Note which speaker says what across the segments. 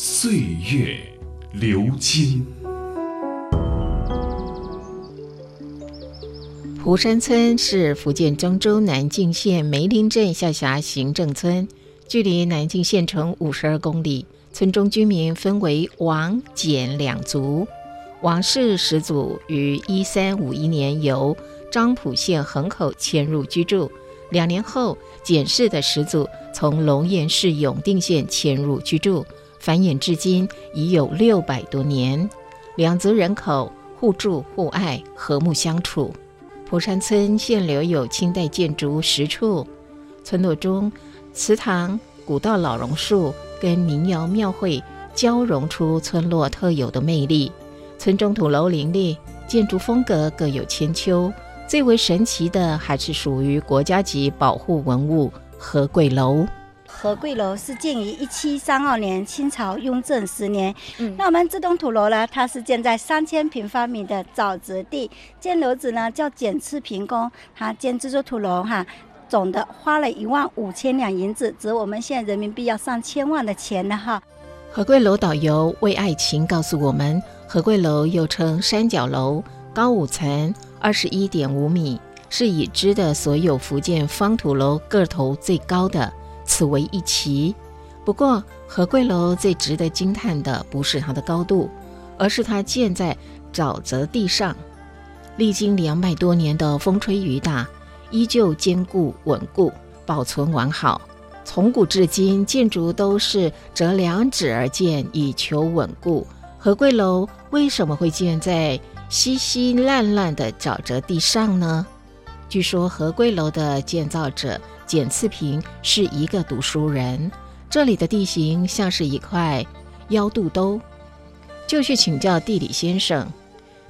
Speaker 1: 岁月流金。
Speaker 2: 蒲山村是福建漳州南靖县梅林镇下辖行政村，距离南靖县城五十二公里。村中居民分为王、简两族。王氏始祖于一三五一年由漳浦县横口迁入居住，两年后，简氏的始祖从龙岩市永定县迁入居住，繁衍至今已有六百多年。两族人口互助互爱，和睦相处。蒲山村现留有清代建筑十处，村落中祠堂、古道老榕树跟民谣庙会交融出村落特有的魅力。村中土楼林立，建筑风格各有千秋。最为神奇的还是属于国家级保护文物和桂楼。
Speaker 3: 和贵楼是建于一七三二年，清朝雍正十年。嗯，那我们这栋土楼呢，它是建在三千平方米的沼泽地，建楼子呢叫简次平宫，他建这座土楼哈，总的花了一万五千两银子，值我们现在人民币要上千万的钱呢哈。
Speaker 2: 何贵楼导游为爱情告诉我们，何贵楼又称三角楼，高五层，二十一点五米，是已知的所有福建方土楼个头最高的。此为一奇，不过和贵楼最值得惊叹的不是它的高度，而是它建在沼泽地上，历经两百多年的风吹雨打，依旧坚固稳固，保存完好。从古至今，建筑都是折两指而建，以求稳固。和贵楼为什么会建在稀稀烂烂的沼泽地上呢？据说和贵楼的建造者。简次平是一个读书人，这里的地形像是一块腰肚兜，就去请教地理先生。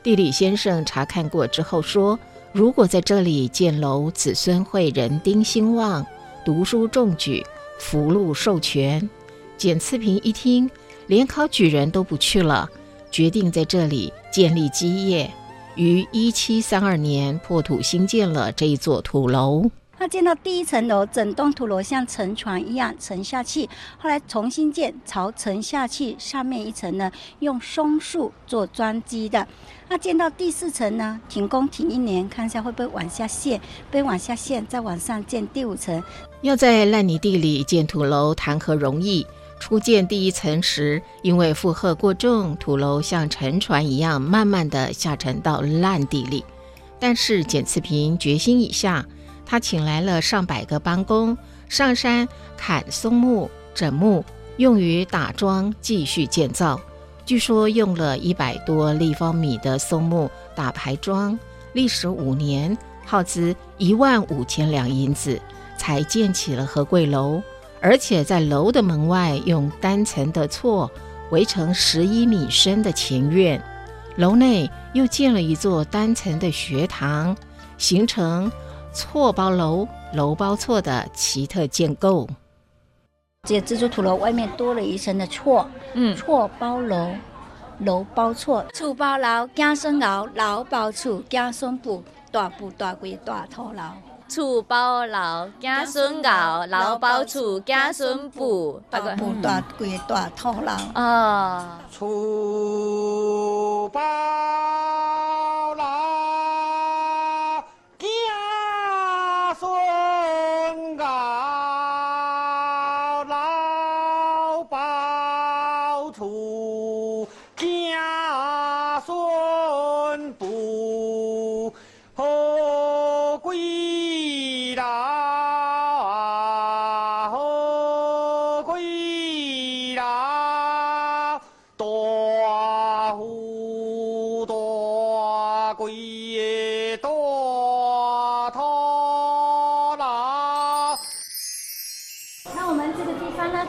Speaker 2: 地理先生查看过之后说，如果在这里建楼，子孙会人丁兴旺，读书中举，福禄寿全。简次平一听，连考举人都不去了，决定在这里建立基业，于一七三二年破土兴建了这一座土楼。
Speaker 3: 他建到第一层楼，整栋土楼像沉船一样沉下去。后来重新建，朝沉下去上面一层呢，用松树做桩基的。那建到第四层呢，停工停一年，看一下会不会往下陷，被往下陷，再往上建第五层。
Speaker 2: 要在烂泥地里建土楼，谈何容易？初建第一层时，因为负荷过重，土楼像沉船一样，慢慢的下沉到烂地里。但是简次平决心已下。他请来了上百个帮工上山砍松木、整木，用于打桩继续建造。据说用了一百多立方米的松木打排桩，历时五年，耗资一万五千两银子，才建起了和贵楼。而且在楼的门外用单层的厝围成十一米深的前院，楼内又建了一座单层的学堂，形成。错包楼，楼包错的奇特建构。
Speaker 3: 这蜘蛛土楼外面多了一层的错，嗯，错包楼，楼包错，厝包楼，子孙熬，楼包厝，子孙补，大补大贵大土楼。
Speaker 4: 厝包楼，子孙熬，楼包厝，子孙补，
Speaker 3: 大补大贵大土楼。
Speaker 4: 啊，
Speaker 5: 厝包。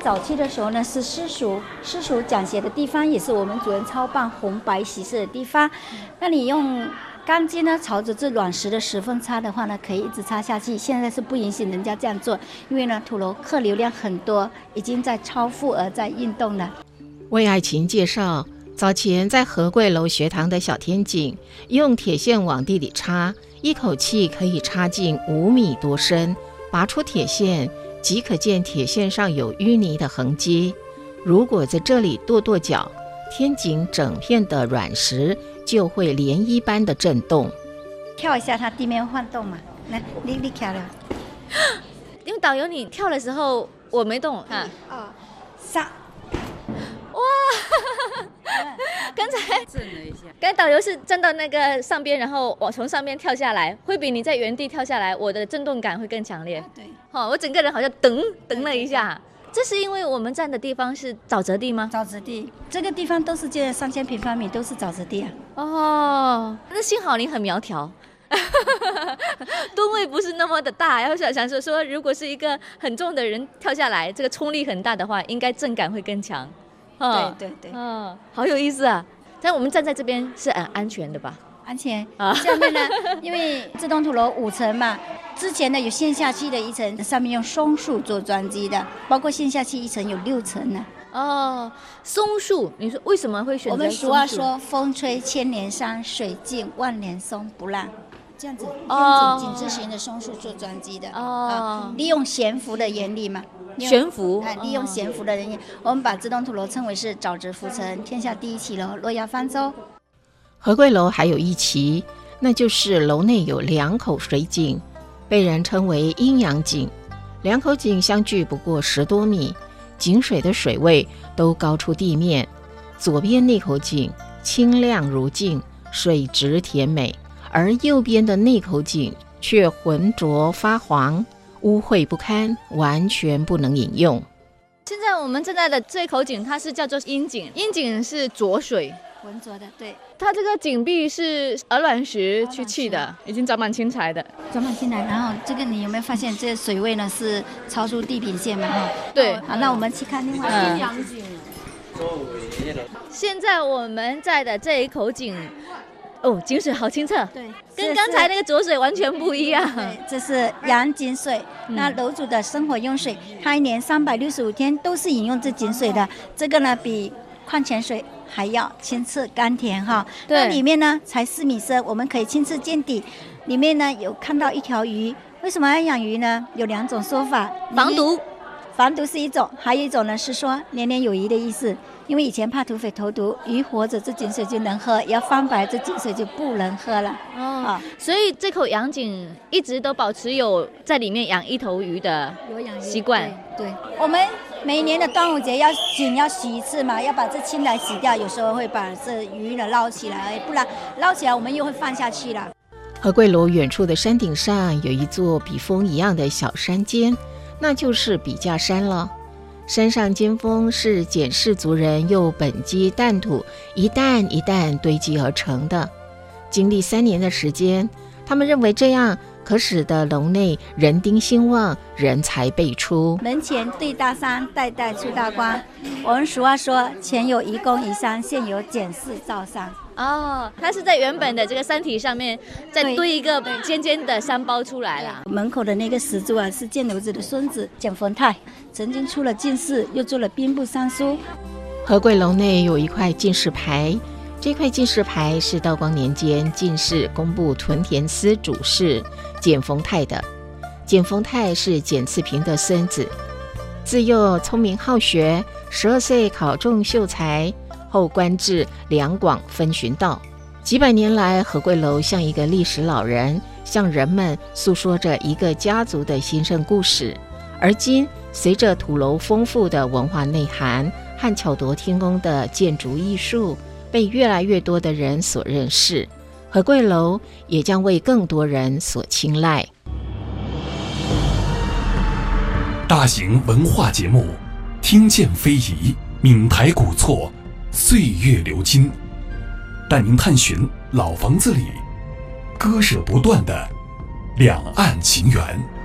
Speaker 3: 早期的时候呢是私塾，私塾讲学的地方，也是我们主人操办红白喜事的地方。那你用钢筋呢，朝着这卵石的石缝插的话呢，可以一直插下去。现在是不允许人家这样做，因为呢土楼客流量很多，已经在超负荷在运动了。
Speaker 2: 为爱琴介绍，早前在和贵楼学堂的小天井，用铁线往地里插，一口气可以插进五米多深。拔出铁线，即可见铁线上有淤泥的痕迹。如果在这里跺跺脚，天井整片的软石就会涟漪般的震动。
Speaker 3: 跳一下，它地面晃动嘛。来，你你跳了。
Speaker 4: 因为导游你跳的时候我没动啊。
Speaker 3: 哦，三。
Speaker 4: 哇！刚才
Speaker 6: 震了一下。
Speaker 4: 刚才导游是站到那个上边，然后我从上边跳下来，会比你在原地跳下来，我的震动感会更强烈。
Speaker 3: 对，
Speaker 4: 好，我整个人好像噔噔了一下。这是因为我们站的地方是沼泽地吗？
Speaker 3: 沼泽地，这个地方都是建三千平方米，都是沼泽地啊。
Speaker 4: 哦，那幸好你很苗条，吨位不是那么的大。然后想想说说，如果是一个很重的人跳下来，这个冲力很大的话，应该震感会更强。
Speaker 3: 对对对，
Speaker 4: 嗯，好有意思啊！但我们站在这边是很安全的吧？
Speaker 3: 安全啊。下面呢，因为这栋土楼五层嘛，之前呢有线下器的一层，上面用松树做装机的，包括线下器一层有六层呢。
Speaker 4: 哦，松树，你说为什么会选择？
Speaker 3: 我们俗话说，风吹千年山，水尽万年松不烂。这样子，用紧致型的松树做桩基的哦，利用悬浮的原理嘛。
Speaker 4: 悬浮，
Speaker 3: 哎，利用悬浮的原理，我们把这栋土楼称为是沼泽浮沉，天下第一奇楼，洛阳方舟。
Speaker 2: 和贵楼还有一奇，那就是楼内有两口水井，被人称为阴阳井。两口井相距不过十多米，井水的水位都高出地面。左边那口井清亮如镜，水质甜美。而右边的那口井却浑浊发黄，污秽不堪，完全不能饮用。
Speaker 4: 现在我们正在的这口井，它是叫做阴井，阴井是浊水，
Speaker 3: 浑浊的。对，
Speaker 4: 它这个井壁是鹅卵石去砌的，已经长满青苔的，
Speaker 3: 长满青苔。然后这个你有没有发现，这水位呢是超出地平线嘛？哈，
Speaker 4: 对。
Speaker 3: 好，那我们去看另外阴阳井。
Speaker 4: 现在我们在的这一口井。哦，井水好清澈，
Speaker 3: 对，
Speaker 4: 跟刚才那个浊水完全不一样。
Speaker 3: 对，这是阳井水，那楼主的生活用水，他一年三百六十五天都是饮用这井水的。这个呢，比矿泉水还要清澈甘甜哈。
Speaker 4: 对，
Speaker 3: 里面呢才四米深，我们可以亲自见底。里面呢有看到一条鱼，为什么要养鱼呢？有两种说法，
Speaker 4: 防毒，
Speaker 3: 防毒是一种，还有一种呢是说年年有余的意思。因为以前怕土匪投毒，鱼活着这井水就能喝，要翻白这井水就不能喝了。哦，
Speaker 4: 所以这口洋井一直都保持有在里面养一头鱼的习惯。
Speaker 3: 对，我们每年的端午节要井要洗一次嘛，要把这青苔洗掉，有时候会把这鱼呢捞起来，不然捞起来我们又会放下去了。
Speaker 2: 和桂楼远处的山顶上有一座笔峰一样的小山尖，那就是笔架山了。山上尖峰是简氏族人用本基弹土一担一担堆积而成的。经历三年的时间，他们认为这样可使得楼内人丁兴旺，人才辈出。
Speaker 3: 门前对大山，代代出大官。我们俗话说：“前有愚公移山，现有简氏造山。”
Speaker 4: 哦，它是在原本的这个山体上面再堆一个尖尖的山包出来了。
Speaker 3: 门口的那个石柱啊，是建楼子的孙子简丰泰，曾经出了进士，又做了兵部尚书。
Speaker 2: 何贵楼内有一块进士牌，这块进士牌是道光年间进士工部屯田司主事简丰泰的。简丰泰是简次平的孙子，自幼聪明好学，十二岁考中秀才。后官至两广分巡道，几百年来，何贵楼像一个历史老人，向人们诉说着一个家族的兴盛故事。而今，随着土楼丰富的文化内涵和巧夺天工的建筑艺术被越来越多的人所认识，何贵楼也将为更多人所青睐。
Speaker 1: 大型文化节目，听见非遗，闽台古厝。岁月流金，带您探寻老房子里割舍不断的两岸情缘。